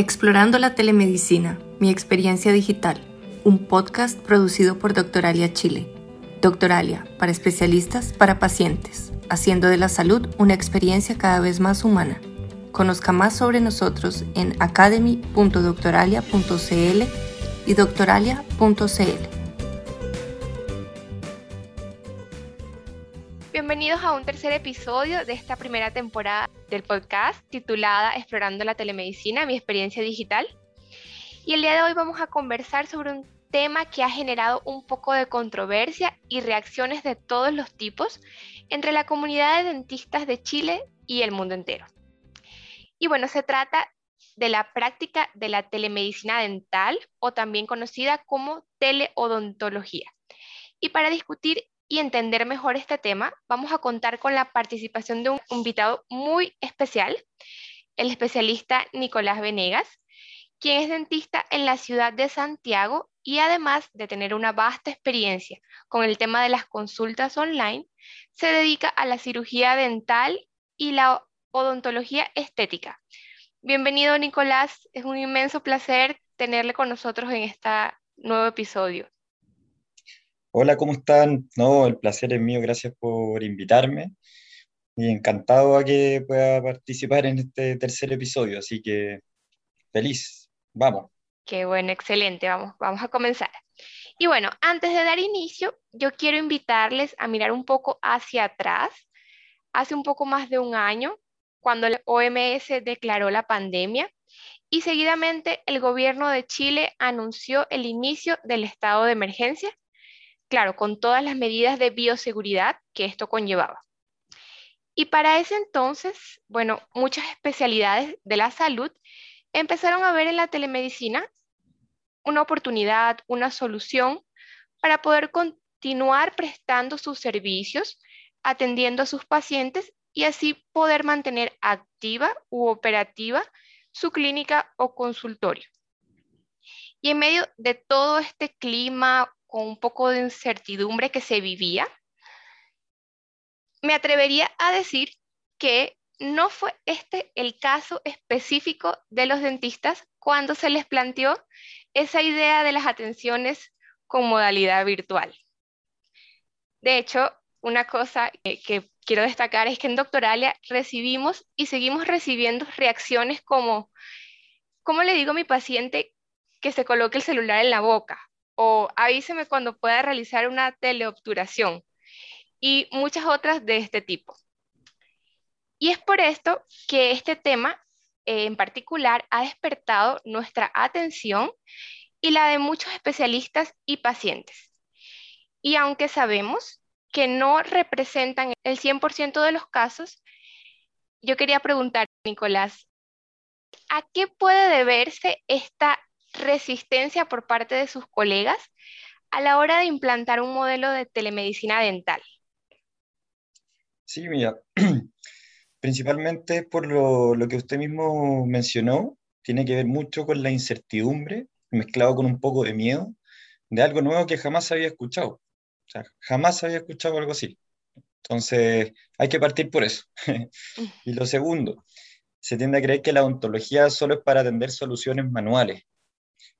Explorando la telemedicina, mi experiencia digital, un podcast producido por Doctoralia Chile. Doctoralia, para especialistas, para pacientes, haciendo de la salud una experiencia cada vez más humana. Conozca más sobre nosotros en academy.doctoralia.cl y doctoralia.cl. A un tercer episodio de esta primera temporada del podcast titulada Explorando la telemedicina, mi experiencia digital. Y el día de hoy vamos a conversar sobre un tema que ha generado un poco de controversia y reacciones de todos los tipos entre la comunidad de dentistas de Chile y el mundo entero. Y bueno, se trata de la práctica de la telemedicina dental o también conocida como teleodontología. Y para discutir y entender mejor este tema, vamos a contar con la participación de un invitado muy especial, el especialista Nicolás Venegas, quien es dentista en la ciudad de Santiago y además de tener una vasta experiencia con el tema de las consultas online, se dedica a la cirugía dental y la odontología estética. Bienvenido Nicolás, es un inmenso placer tenerle con nosotros en este nuevo episodio. Hola, ¿cómo están? No, el placer es mío, gracias por invitarme y encantado a que pueda participar en este tercer episodio, así que feliz, vamos. Qué bueno, excelente, vamos, vamos a comenzar. Y bueno, antes de dar inicio, yo quiero invitarles a mirar un poco hacia atrás, hace un poco más de un año, cuando la OMS declaró la pandemia y seguidamente el gobierno de Chile anunció el inicio del estado de emergencia claro, con todas las medidas de bioseguridad que esto conllevaba. Y para ese entonces, bueno, muchas especialidades de la salud empezaron a ver en la telemedicina una oportunidad, una solución para poder continuar prestando sus servicios, atendiendo a sus pacientes y así poder mantener activa u operativa su clínica o consultorio. Y en medio de todo este clima con un poco de incertidumbre que se vivía, me atrevería a decir que no fue este el caso específico de los dentistas cuando se les planteó esa idea de las atenciones con modalidad virtual. De hecho, una cosa que, quiero destacar es que en Doctoralia recibimos y seguimos recibiendo reacciones como, ¿cómo le digo a mi paciente que se coloque el celular en la boca? O avíseme cuando pueda realizar una teleobturación y muchas otras de este tipo. Y es por esto que este tema eh, en particular ha despertado nuestra atención y la de muchos especialistas y pacientes. Y aunque sabemos que no representan el 100% de los casos, yo quería preguntar, Nicolás, ¿a qué puede deberse esta resistencia por parte de sus colegas a la hora de implantar un modelo de telemedicina dental? Sí, mira, principalmente por lo, lo, que usted mismo mencionó, tiene que ver mucho con la incertidumbre, mezclado con un poco de miedo, de algo nuevo que jamás había escuchado. O sea, jamás había escuchado algo así. Entonces, hay que partir por eso. y lo segundo, se tiende a creer que la odontología solo es para atender soluciones manuales,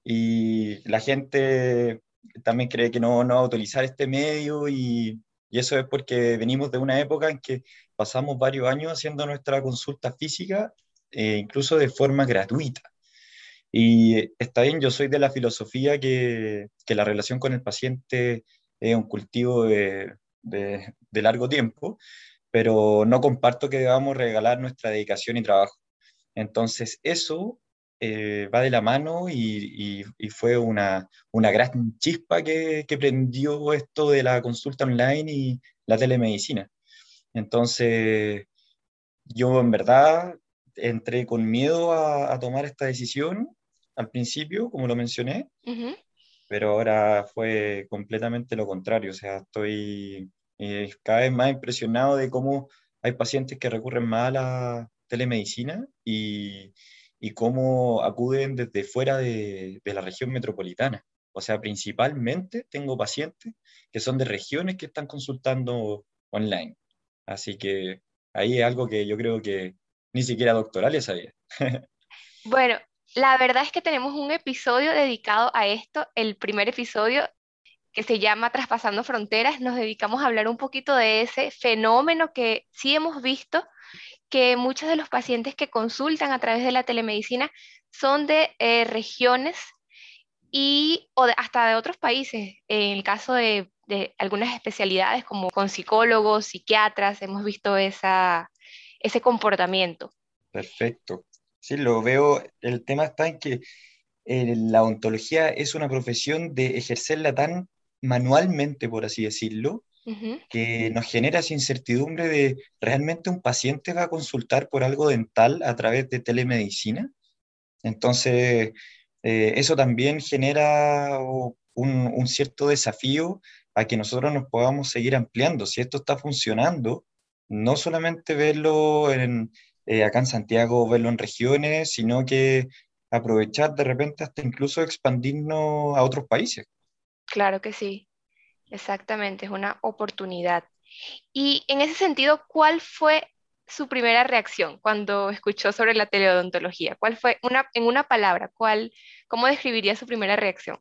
y la gente también cree que no, no va a utilizar este medio y, y, eso es porque venimos de una época en que pasamos varios años haciendo nuestra consulta física, eh, incluso de forma gratuita. Y está bien, yo soy de la filosofía que, que la relación con el paciente es un cultivo de, de, de largo tiempo, pero no comparto que debamos regalar nuestra dedicación y trabajo. Entonces, eso eh, va de la mano y, fue una, gran chispa que, prendió esto de la consulta online y la telemedicina. Entonces, yo en verdad entré con miedo a, tomar esta decisión al principio, como lo mencioné, pero ahora fue completamente lo contrario. O sea, estoy eh, cada vez más impresionado de cómo hay pacientes que recurren más a la telemedicina y, y cómo acuden desde fuera de, la región metropolitana. O sea, principalmente tengo pacientes que son de regiones que están consultando online. Así que ahí es algo que yo creo que ni siquiera doctoral ya sabía. bueno, la verdad es que tenemos un episodio dedicado a esto, el primer episodio que se llama Traspasando Fronteras. Nos dedicamos a hablar un poquito de ese fenómeno que sí hemos visto, que muchos de los pacientes que consultan a través de la telemedicina son de eh, regiones y o hasta de otros países. En el caso de, de, algunas especialidades como con psicólogos, psiquiatras, hemos visto esa, ese comportamiento. Perfecto. Sí, lo veo. El tema está en que eh, la ontología es una profesión de ejercerla tan manualmente, por así decirlo, que nos genera esa incertidumbre de realmente un paciente va a consultar por algo dental a través de telemedicina. Entonces, eh, eso también genera un, un, cierto desafío a que nosotros nos podamos seguir ampliando. Si esto está funcionando, no solamente verlo en, eh, acá en Santiago, verlo en regiones, sino que aprovechar de repente hasta incluso expandirnos a otros países. Claro que sí, exactamente, es una oportunidad. Y en ese sentido, ¿cuál fue su primera reacción cuando escuchó sobre la teleodontología? ¿Cuál fue, una, en una palabra, cuál, cómo describiría su primera reacción?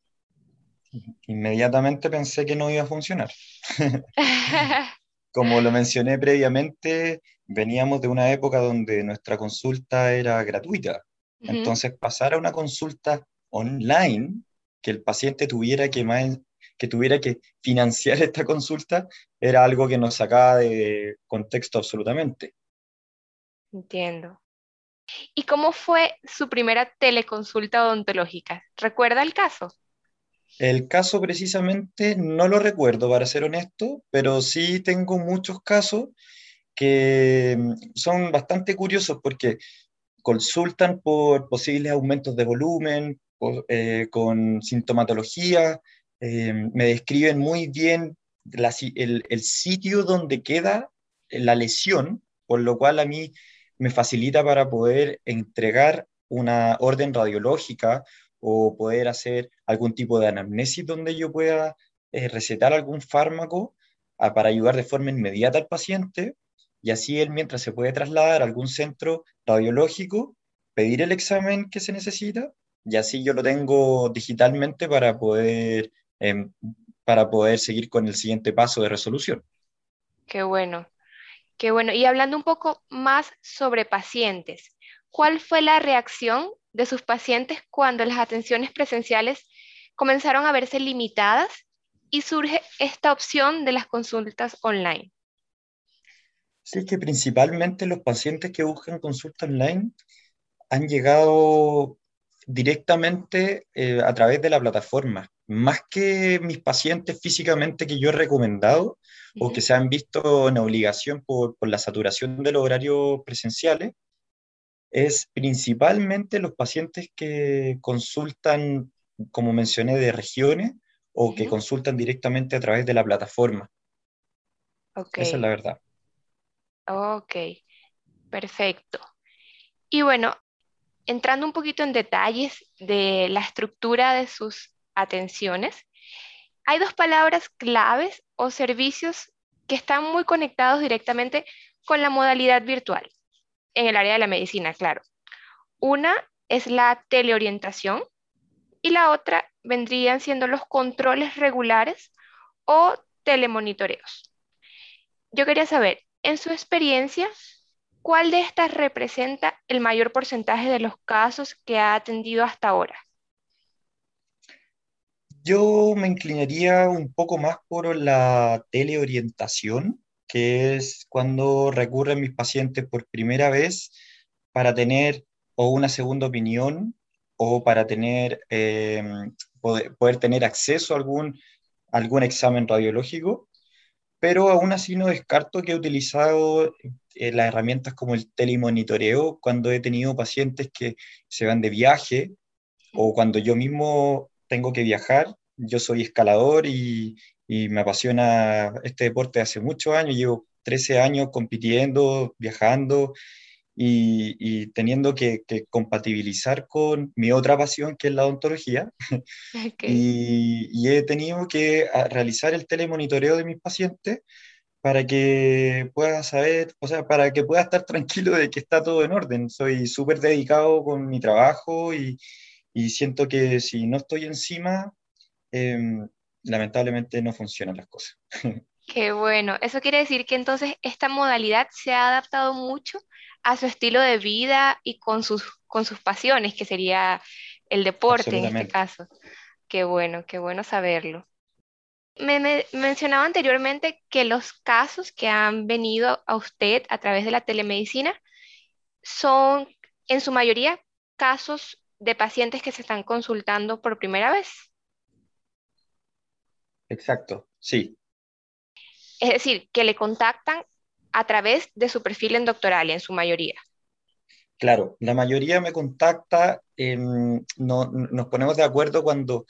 Inmediatamente pensé que no iba a funcionar. Como lo mencioné previamente, veníamos de una época donde nuestra consulta era gratuita. Entonces, pasar a una consulta online, que el paciente tuviera que, que tuviera que financiar esta consulta, era algo que nos sacaba de contexto absolutamente. Entiendo. ¿Y cómo fue su primera teleconsulta odontológica? ¿Recuerda el caso? El caso precisamente no lo recuerdo, para ser honesto, pero sí tengo muchos casos que mm, son bastante curiosos porque consultan por posibles aumentos de volumen, eh, con sintomatología, eh, me describen muy bien el, el, sitio donde queda la lesión, por lo cual a mí me facilita para poder entregar una orden radiológica o poder hacer algún tipo de anamnesis donde yo pueda eh, recetar algún fármaco ah, para ayudar de forma inmediata al paciente. Y así él mientras se puede trasladar a algún centro radiológico, pedir el examen que se necesita y así yo lo tengo digitalmente para poder, em, para poder seguir con el siguiente paso de resolución. Qué bueno, qué bueno. Y hablando un poco más sobre pacientes, ¿cuál fue la reacción de sus pacientes cuando las atenciones presenciales comenzaron a verse limitadas y surge esta opción de las consultas online? Sí, que principalmente los pacientes que buscan consulta online han llegado directamente eh, a través de la plataforma, más que mis pacientes físicamente que yo he recomendado o que se han visto en obligación por, por la saturación de los horarios presenciales, es principalmente los pacientes que consultan, como mencioné, de regiones o que consultan directamente a través de la plataforma. Okay. Esa es la verdad. Ok, perfecto. Y bueno, entrando un poquito en detalles de la estructura de sus atenciones, hay dos palabras claves o servicios que están muy conectados directamente con la modalidad virtual en el área de la medicina, claro. Una es la teleorientación y la otra vendrían siendo los controles regulares o telemonitoreos. Yo quería saber, en su experiencia, ¿cuál de estas representa el mayor porcentaje de los casos que ha atendido hasta ahora? Yo me inclinaría un poco más por la teleorientación, que es cuando recurren mis pacientes por primera vez para tener o una segunda opinión o para tener, eh, poder, tener acceso a algún, algún examen radiológico, pero aún así no descarto que he utilizado eh, las herramientas como el telemonitoreo cuando he tenido pacientes que se van de viaje o cuando yo mismo tengo que viajar. Yo soy escalador y, y me apasiona este deporte hace muchos años, llevo 13 años compitiendo, viajando y, teniendo que, compatibilizar con mi otra pasión, que es la odontología. Y, he tenido que realizar el telemonitoreo de mis pacientes para que pueda saber, o sea, para que pueda estar tranquilo de que está todo en orden. Soy súper dedicado con mi trabajo y, y, siento que si no estoy encima, em, lamentablemente no funcionan las cosas. Qué bueno. Eso quiere decir que entonces esta modalidad se ha adaptado mucho a su estilo de vida y con sus, con sus pasiones, que sería el deporte en este caso. Qué bueno, qué bueno saberlo. Me, mencionaba anteriormente que los casos que han venido a usted a través de la telemedicina son en su mayoría casos de pacientes que se están consultando por primera vez. Exacto, sí. Es decir, que le contactan a través de su perfil en Doctoralia, en su mayoría. Claro, la mayoría me contacta, no, nos ponemos de acuerdo cuando,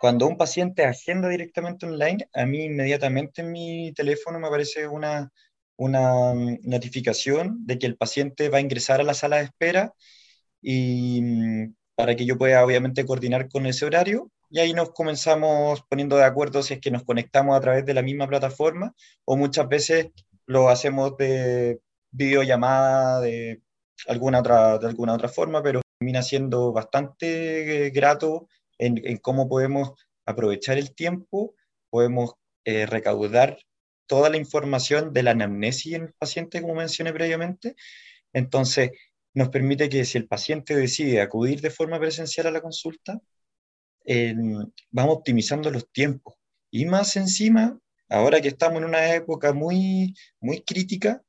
cuando un paciente agenda directamente online, a mí inmediatamente en mi teléfono me aparece una, una mm, notificación de que el paciente va a ingresar a la sala de espera y mm, para que yo pueda obviamente coordinar con ese horario y ahí nos comenzamos poniendo de acuerdo si es que nos conectamos a través de la misma plataforma o muchas veces lo hacemos de videollamada de alguna otra, de alguna otra forma, pero termina siendo bastante eh, grato en, en, cómo podemos aprovechar el tiempo, podemos eh, recaudar toda la información de la anamnesis en el paciente, como mencioné previamente. Entonces, nos permite que si el paciente decide acudir de forma presencial a la consulta, vamos optimizando los tiempos. Y más encima, ahora que estamos en una época muy, muy crítica,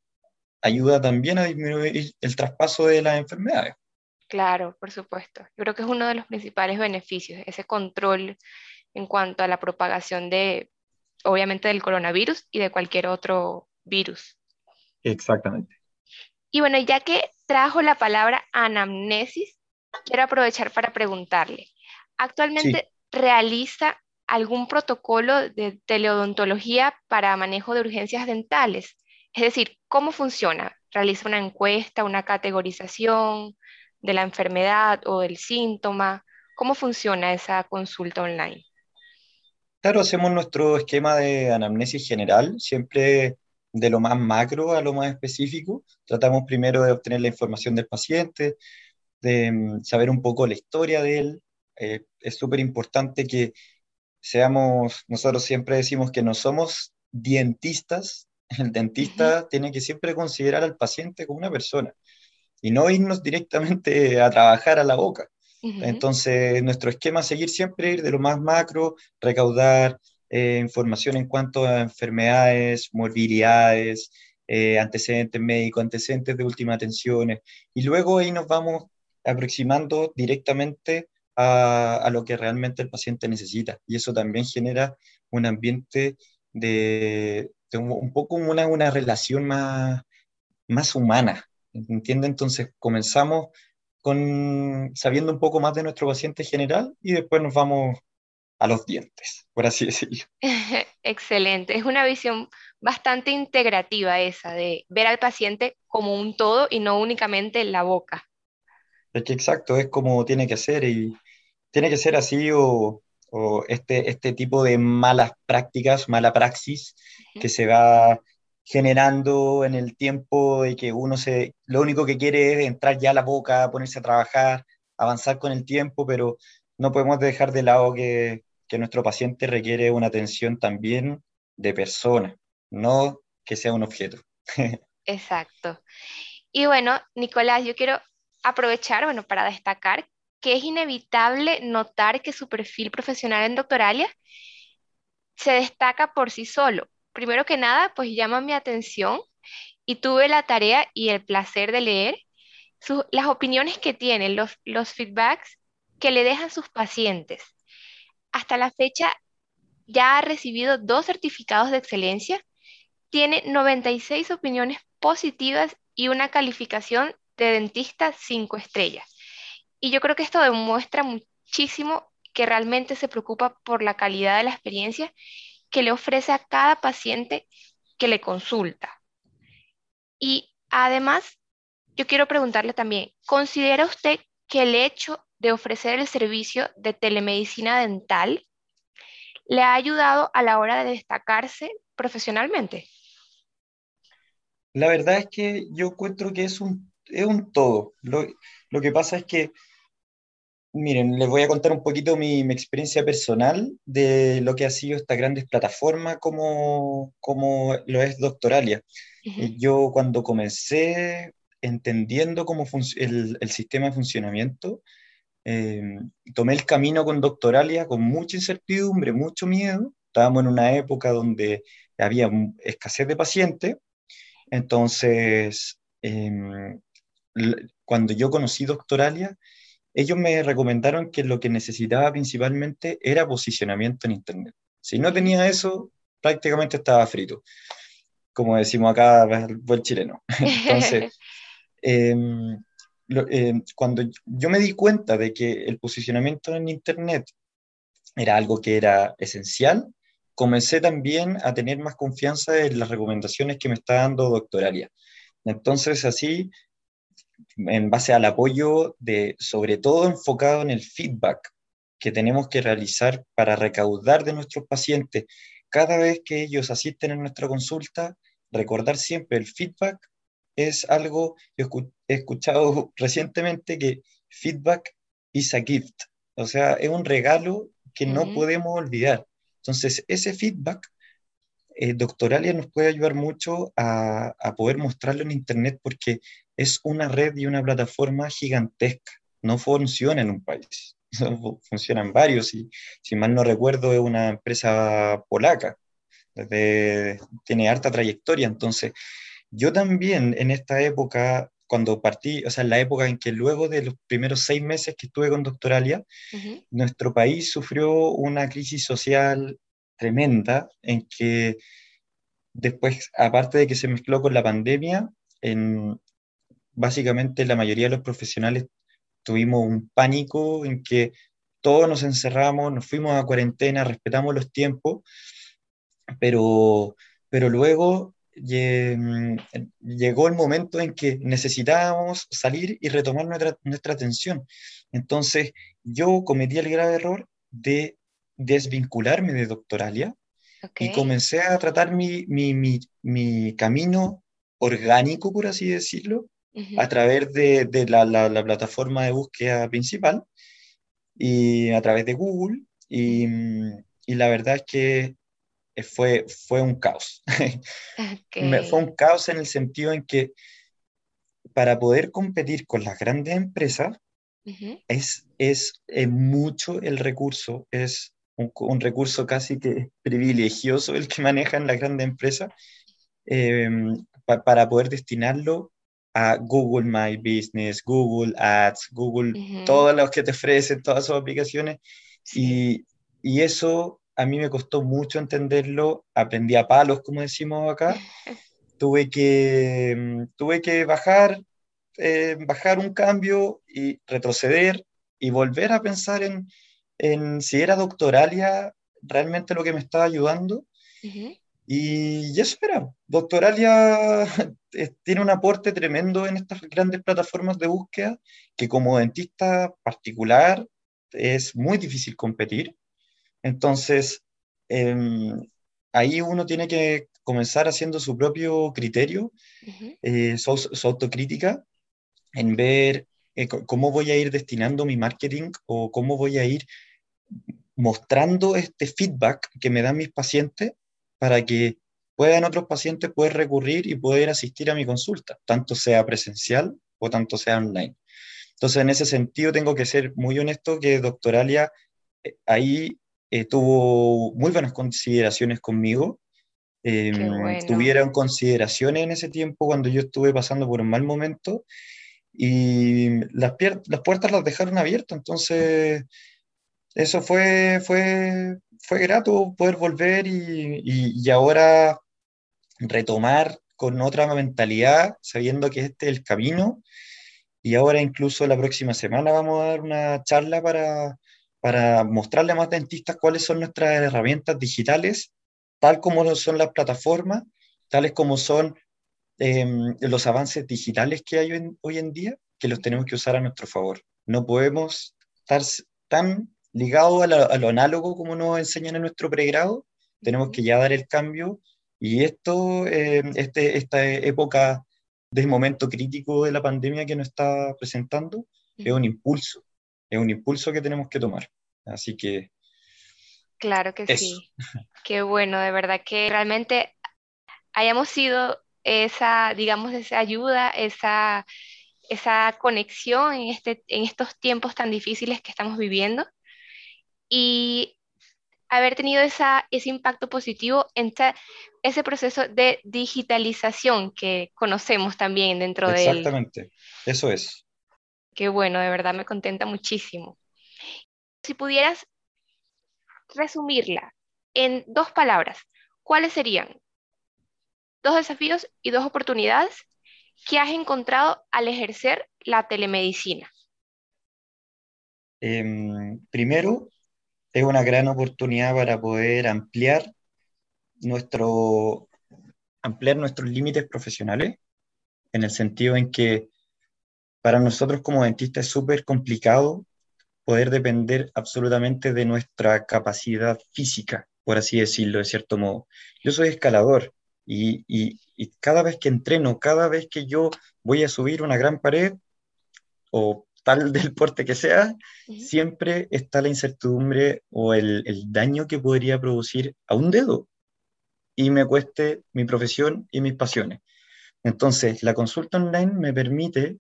ayuda también a disminuir el traspaso de las enfermedades. Claro, por supuesto. Yo creo que es uno de los principales beneficios, ese control en cuanto a la propagación de, obviamente, del coronavirus y de cualquier otro virus. Exactamente. Y bueno, ya que trajo la palabra anamnesis, quiero aprovechar para preguntarle, ¿actualmente realiza algún protocolo de teleodontología para manejo de urgencias dentales? Es decir, ¿cómo funciona? ¿Realiza una encuesta, una categorización de la enfermedad o del síntoma? ¿Cómo funciona esa consulta online? Claro, hacemos nuestro esquema de anamnesis general, siempre de lo más macro a lo más específico. Tratamos primero de obtener la información del paciente, de mm, saber un poco la historia de él. Eh, es súper importante que seamos, nosotros siempre decimos que no somos dientistas, el dentista tiene que siempre considerar al paciente como una persona y no irnos directamente a trabajar a la boca. Entonces, nuestro esquema es seguir siempre ir de lo más macro, recaudar eh, información en cuanto a enfermedades, morbilidades, eh, antecedentes médicos, antecedentes de última atención, y luego ahí nos vamos aproximando directamente a, a, lo que realmente el paciente necesita. Y eso también genera un ambiente de, un poco una, una relación más, más humana, ¿entiende? Entonces comenzamos con sabiendo un poco más de nuestro paciente general y después nos vamos a los dientes, por así decirlo. Excelente, es una visión bastante integrativa esa, de ver al paciente como un todo y no únicamente la boca. Es que exacto, es como tiene que ser y tiene que ser así o, o este, este tipo de malas prácticas, mala praxis que se va generando en el tiempo y que uno se, lo único que quiere es entrar ya a la boca, ponerse a trabajar, avanzar con el tiempo, pero no podemos dejar de lado que, que nuestro paciente requiere una atención también de persona, no que sea un objeto. Exacto. Y bueno, Nicolás, yo quiero aprovechar, bueno, para destacar es inevitable notar que su perfil profesional en Doctoralia se destaca por sí solo. Primero que nada, pues llama mi atención y tuve la tarea y el placer de leer las opiniones que tienen, los, los feedbacks que le dejan sus pacientes. Hasta la fecha ya ha recibido dos certificados de excelencia, tiene 96 opiniones positivas y una calificación de dentista 5 estrellas. Y yo creo que esto demuestra muchísimo que realmente se preocupa por la calidad de la experiencia que le ofrece a cada paciente que le consulta. Y además, yo quiero preguntarle también, ¿considera usted que el hecho de ofrecer el servicio de telemedicina dental le ha ayudado a la hora de destacarse profesionalmente? La verdad es que yo encuentro que es un, es un todo. Lo, lo que pasa es que Miren, les voy a contar un poquito mi, mi, experiencia personal de lo que ha sido esta grandes plataforma como, como lo es Doctoralia. Uh Yo cuando comencé entendiendo cómo el, el, sistema de funcionamiento, eh, tomé el camino con Doctoralia con mucha incertidumbre, mucho miedo. Estábamos en una época donde había escasez de pacientes, entonces eh, cuando yo conocí Doctoralia, ellos me recomendaron que lo que necesitaba principalmente era posicionamiento en Internet. Si no tenía eso, prácticamente estaba frito, como decimos acá, el buen chileno. Entonces, em, em, cuando yo me di cuenta de que el posicionamiento en Internet era algo que era esencial, comencé también a tener más confianza en las recomendaciones que me está dando Doctoralia. Entonces, así en base al apoyo de, sobre todo enfocado en el feedback que tenemos que realizar para recaudar de nuestros pacientes cada vez que ellos asisten a nuestra consulta, recordar siempre el feedback es algo, he escuchado recientemente que feedback is a gift, o sea, es un regalo que no podemos olvidar. Entonces, ese feedback, eh, Doctoralia nos puede ayudar mucho a, a, poder mostrarlo en Internet porque es una red y una plataforma gigantesca. No funciona en un país, funciona en varios. Y, si mal no recuerdo, es una empresa polaca. Desde, tiene harta trayectoria. Entonces, yo también en esta época, cuando partí, o sea, en la época en que luego de los primeros seis meses que estuve con Doctoralia, nuestro país sufrió una crisis social tremenda en que después, aparte de que se mezcló con la pandemia, en, básicamente la mayoría de los profesionales tuvimos un pánico en que todos nos encerramos, nos fuimos a cuarentena, respetamos los tiempos, pero, pero luego llegó el momento en que necesitábamos salir y retomar nuestra, nuestra atención. Entonces yo cometí el grave error de desvincularme de Doctoralia y comencé a tratar mi, mi, mi, mi camino orgánico, por así decirlo, a través de, de la, la, plataforma de búsqueda principal y a través de Google. Y, y la verdad es que fue, fue un caos. fue un caos en el sentido en que para poder competir con las grandes empresas, es, es, mucho el recurso, es un, un, recurso casi que privilegioso el que manejan las grandes empresas eh, para poder destinarlo a Google My Business, Google Ads, Google, todas las que te ofrecen, todas sus aplicaciones. Y, y, eso a mí me costó mucho entenderlo, aprendí a palos, como decimos acá. tuve, que, tuve que bajar, eh, bajar un cambio y retroceder y volver a pensar en, en si era doctoralia realmente lo que me estaba ayudando. Y eso era. Doctoralia tiene un aporte tremendo en estas grandes plataformas de búsqueda que como dentista particular es muy difícil competir. Entonces, em, ahí uno tiene que comenzar haciendo su propio criterio, eh, su, autocrítica, en ver eh, cómo voy a ir destinando mi marketing o cómo voy a ir mostrando este feedback que me dan mis pacientes para que puedan otros pacientes poder recurrir y poder asistir a mi consulta, tanto sea presencial o tanto sea online. Entonces, en ese sentido, tengo que ser muy honesto que Doctoralia eh, ahí eh, tuvo muy buenas consideraciones conmigo. Em, tuvieron consideraciones en ese tiempo cuando yo estuve pasando por un mal momento y las, las puertas las dejaron abiertas. Entonces, eso fue, fue fue grato poder volver y, y, ahora retomar con otra mentalidad, sabiendo que este es el camino. Y ahora incluso la próxima semana vamos a dar una charla para, para mostrarle a más dentistas cuáles son nuestras herramientas digitales, tal como son las plataformas, tales como son em, los avances digitales que hay hoy en día, que los tenemos que usar a nuestro favor. No podemos estar tan ligado a, lo análogo como nos enseñan en nuestro pregrado, tenemos que ya dar el cambio. Y esto, eh, este, esta época de momento crítico de la pandemia que nos está presentando, es un impulso, es un impulso que tenemos que tomar. Así que... Claro que sí. Qué bueno, de verdad que realmente hayamos sido esa, digamos, esa ayuda, esa, esa conexión en, este, en estos tiempos tan difíciles que estamos viviendo y haber tenido esa, ese impacto positivo en ese proceso de digitalización que conocemos también dentro de Exactamente, eso es. Qué bueno, de verdad me contenta muchísimo. Si pudieras resumirla en dos palabras, ¿cuáles serían? Dos desafíos y dos oportunidades que has encontrado al ejercer la telemedicina. Em, primero, es una gran oportunidad para poder ampliar, nuestro, ampliar nuestros límites profesionales, en el sentido en que para nosotros como dentistas es súper complicado poder depender absolutamente de nuestra capacidad física, por así decirlo, de cierto modo. Yo soy escalador y, y, y cada vez que entreno, cada vez que yo voy a subir una gran pared o tal del porte que sea, siempre está la incertidumbre o el, el, daño que podría producir a un dedo y me cueste mi profesión y mis pasiones. Entonces, la consulta online me permite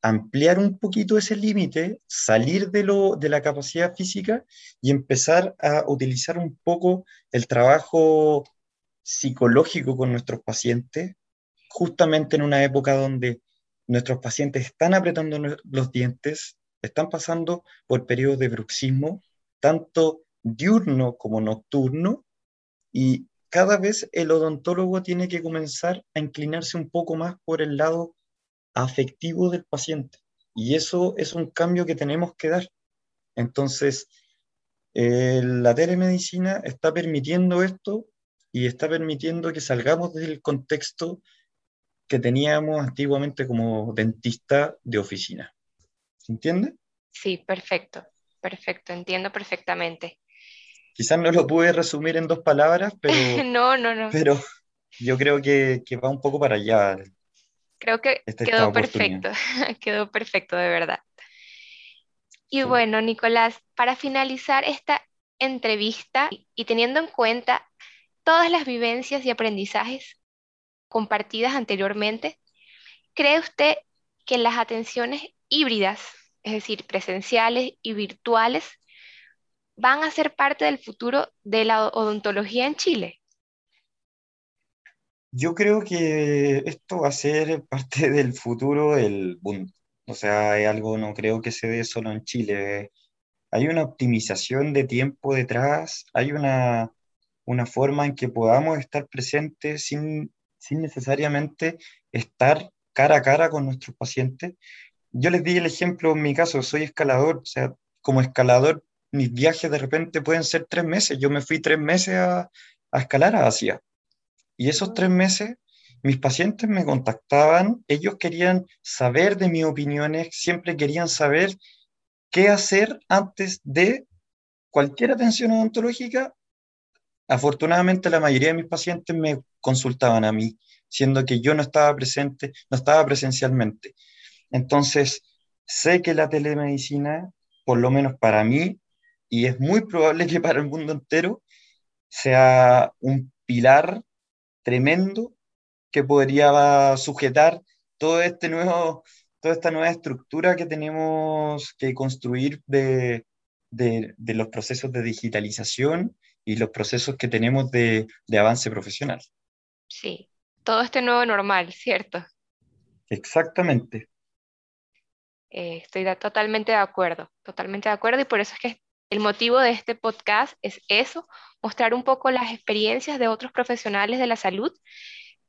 ampliar un poquito ese límite, salir de, lo, de la capacidad física y empezar a utilizar un poco el trabajo psicológico con nuestros pacientes, justamente en una época donde nuestros pacientes están apretando los dientes, están pasando por periodos de bruxismo, tanto diurno como nocturno, y cada vez el odontólogo tiene que comenzar a inclinarse un poco más por el lado afectivo del paciente. Y eso es un cambio que tenemos que dar. Entonces, eh, la telemedicina está permitiendo esto y está permitiendo que salgamos del contexto que teníamos antiguamente como dentista de oficina. ¿Se entiende? Sí, perfecto, perfecto, entiendo perfectamente. Quizás no lo pude resumir en dos palabras, pero, no, no, no. pero yo creo que, que va un poco para allá. Creo que quedó perfecto, quedó perfecto de verdad. Y bueno, Nicolás, para finalizar esta entrevista y teniendo en cuenta todas las vivencias y aprendizajes compartidas anteriormente, ¿cree usted que las atenciones híbridas, es decir, presenciales y virtuales, van a ser parte del futuro de la odontología en Chile? Yo creo que esto va a ser parte del futuro del mundo. O sea, es algo, no creo que se dé solo en Chile. Hay una optimización de tiempo detrás, hay una, una forma en que podamos estar presentes sin sin necesariamente estar cara a cara con nuestros pacientes. Yo les di el ejemplo en mi caso, soy escalador, o sea, como escalador mis viajes de repente pueden ser tres meses. Yo me fui tres meses a, a escalar a Asia. Y esos tres meses mis pacientes me contactaban, ellos querían saber de mis opiniones, siempre querían saber qué hacer antes de cualquier atención odontológica Afortunadamente la mayoría de mis pacientes me consultaban a mí, siendo que yo no estaba presente, no estaba presencialmente. Entonces, sé que la telemedicina, por lo menos para mí, y es muy probable que para el mundo entero, sea un pilar tremendo que podría sujetar todo este nuevo, toda esta nueva estructura que tenemos que construir de, de, de los procesos de digitalización y los procesos que tenemos de, de avance profesional. Sí, todo este nuevo normal, ¿cierto? Exactamente. Eh, estoy totalmente de acuerdo, totalmente de acuerdo y por eso es que el motivo de este podcast es eso, mostrar un poco las experiencias de otros profesionales de la salud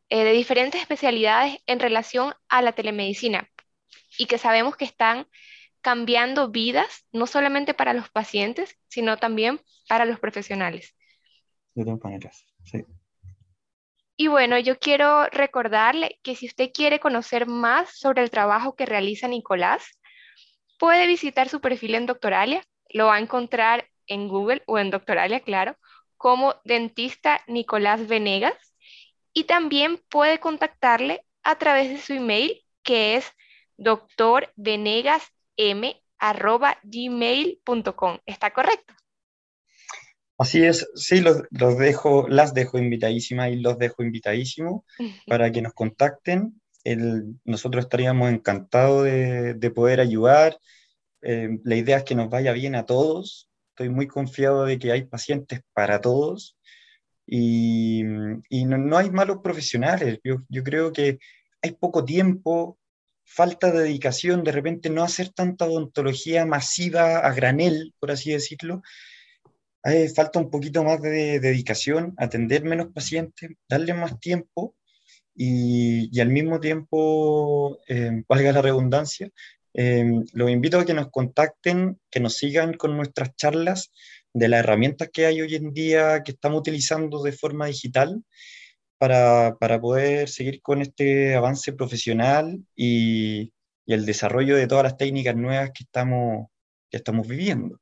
eh, de diferentes especialidades en relación a la telemedicina y que sabemos que están cambiando vidas, no solamente para los pacientes, sino también para los profesionales. De todas maneras, sí. Y bueno, yo quiero recordarle que si usted quiere conocer más sobre el trabajo que realiza Nicolás, puede visitar su perfil en Doctoralia. Lo va a encontrar en Google o en Doctoralia, claro, como dentista Nicolás Venegas. y también puede contactarle a través de su email que es doctorvenegasm.gmail.com. ¿Está correcto? Así es, sí, los, dejo, las dejo invitadísimas y los dejo invitadísimos para que nos contacten. nosotros estaríamos encantados de, poder ayudar. Eh, la idea es que nos vaya bien a todos. Estoy muy confiado de que hay pacientes para todos y, no, hay malos profesionales. Yo, yo creo que hay poco tiempo, falta de dedicación, de repente no hacer tanta odontología masiva a granel, por así decirlo, falta un poquito más de dedicación, atender menos pacientes, darle más tiempo y, al mismo tiempo, eh, valga la redundancia, eh, los invito a que nos contacten, que nos sigan con nuestras charlas de las herramientas que hay hoy en día que estamos utilizando de forma digital para, para poder seguir con este avance profesional y, y, el desarrollo de todas las técnicas nuevas que estamos, que estamos viviendo.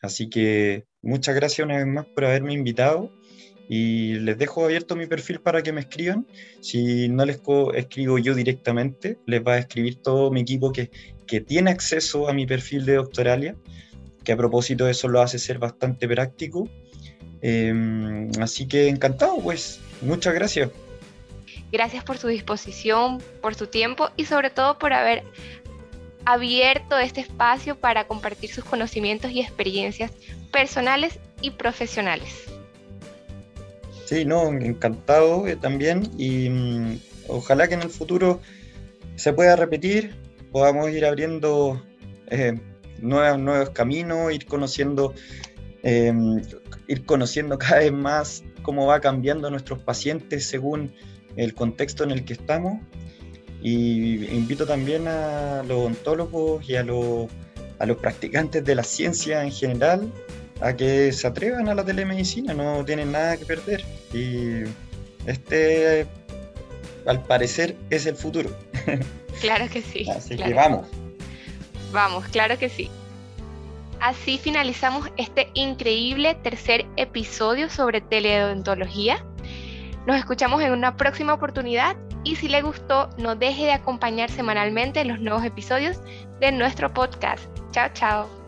Así que muchas gracias una vez más por haberme invitado y les dejo abierto mi perfil para que me escriban. Si no les escribo yo directamente, les va a escribir todo mi equipo que, que tiene acceso a mi perfil de Doctoralia, que a propósito de eso lo hace ser bastante práctico. Em, así que encantado, pues. Muchas gracias. Gracias por su disposición, por su tiempo y sobre todo por haber abierto este espacio para compartir sus conocimientos y experiencias personales y profesionales. Sí, no, encantado eh, también y mm, ojalá que en el futuro se pueda repetir, podamos ir abriendo eh, nuevos, nuevos caminos, ir conociendo, em, ir conociendo cada vez más cómo va cambiando nuestros pacientes según el contexto en el que estamos y invito también a los odontólogos y a los, a los practicantes de la ciencia en general a que se atrevan a la telemedicina, no tienen nada que perder. Y este, al parecer, es el futuro. Claro que sí. Así que vamos. Vamos, claro que sí. Así finalizamos este increíble tercer episodio sobre teleodontología. Nos escuchamos en una próxima oportunidad y si le gustó, no deje de acompañar semanalmente en los nuevos episodios de nuestro podcast. Chao, chao.